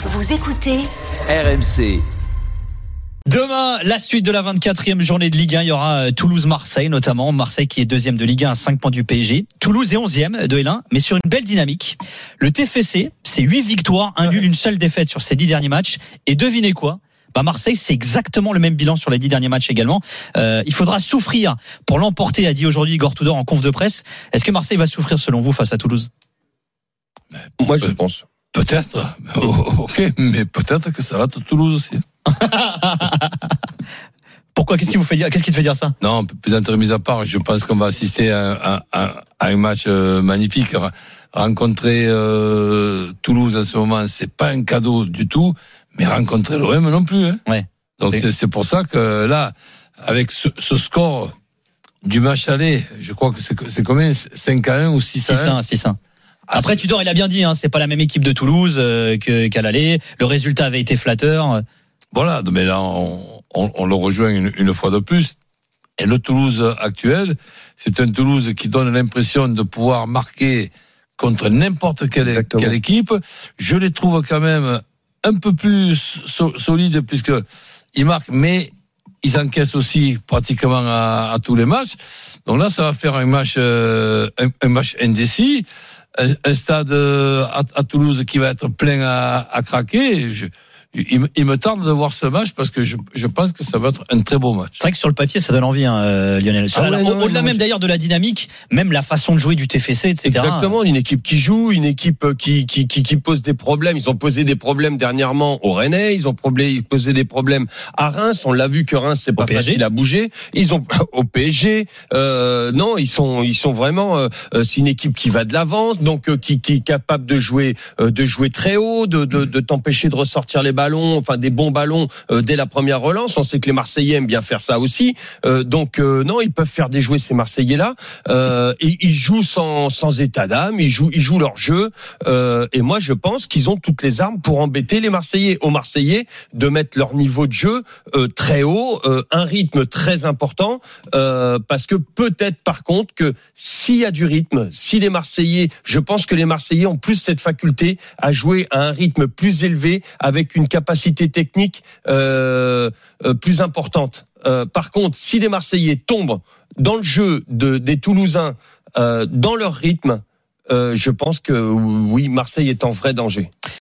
Vous écoutez RMC. Demain, la suite de la 24e journée de Ligue 1, il y aura euh, Toulouse-Marseille notamment. Marseille qui est deuxième de Ligue 1 à 5 points du PSG. Toulouse est 11e de L1, mais sur une belle dynamique. Le TFC, c'est 8 victoires, un nul, une seule défaite sur ces 10 derniers matchs. Et devinez quoi? Bah Marseille, c'est exactement le même bilan sur les 10 derniers matchs également. Euh, il faudra souffrir pour l'emporter, a dit aujourd'hui Igor Tudor en conf de presse. Est-ce que Marseille va souffrir selon vous face à Toulouse? Moi, je pense. Peut-être, oh, ok, mais peut-être que ça va être Toulouse aussi. Pourquoi? Qu'est-ce qui vous fait dire Qu'est-ce qui te fait dire ça? Non, plaisanterie mise à part, je pense qu'on va assister à, à, à, à un match euh, magnifique. Rencontrer euh, Toulouse en ce moment, c'est pas un cadeau du tout, mais rencontrer l'OM non plus. Hein. Ouais. Donc c'est pour ça que là, avec ce, ce score du match aller, je crois que c'est combien? 5 à 1 ou 6 à 1 6-1, 6-1. Après, Tudor, il a bien dit, hein, c'est pas la même équipe de Toulouse euh, que- qu'à l'aller. Le résultat avait été flatteur. Voilà, mais là, on, on- on le rejoint une, une fois de plus. Et le Toulouse actuel, c'est un Toulouse qui donne l'impression de pouvoir marquer contre n'importe quelle, quelle équipe. Je les trouve quand même un peu plus so- solides puisque ils marquent, mais ils encaissent aussi pratiquement à, à tous les matchs. Donc là, ça va faire un match, euh, un, un match indécis, un, stade euh, à, à Toulouse qui va être plein à, à craquer. Il, me- il me tarde de voir ce match parce que je, je pense que ça va être un très beau match. C'est vrai que sur le papier, ça donne envie, hein, euh, Lionel. Ah ouais, Au-delà même d'ailleurs de la dynamique, même la façon de jouer du TFC, etc. Exactement, une équipe qui joue, une équipe qui, qui, qui, qui pose des problèmes. Ils ont posé des problèmes dernièrement au Rennais, ils ont posé des problèmes à Reims. On l'a vu que Reims c'est pas PSG. facile à bouger. Ils ont au PSG. Euh, non, ils sont ils sont vraiment. euh, euh, c'est une équipe qui va de l'avant, donc euh, qui, qui est capable de jouer euh, de jouer très haut, de, de, de t'empêcher de ressortir les enfin des bons ballons euh, dès la première relance. On sait que les Marseillais aiment bien faire ça aussi. Euh, donc euh, non, ils peuvent faire déjouer ces Marseillais là. Et ils jouent sans, sans état d'âme, ils jouent, ils jouent leur jeu. Et moi, je pense qu'ils ont toutes les armes pour embêter les Marseillais. Aux Marseillais de mettre leur niveau de jeu très haut, un rythme très important, parce que peut-être par contre que s'il y a du rythme, si les Marseillais, je pense que les Marseillais ont plus cette faculté à jouer à un rythme plus élevé, avec une capacité technique euh, euh, plus importante. Euh, par contre, si les Marseillais tombent dans le jeu de, des Toulousains, dans leur rythme, je pense que oui, Marseille est en vrai danger.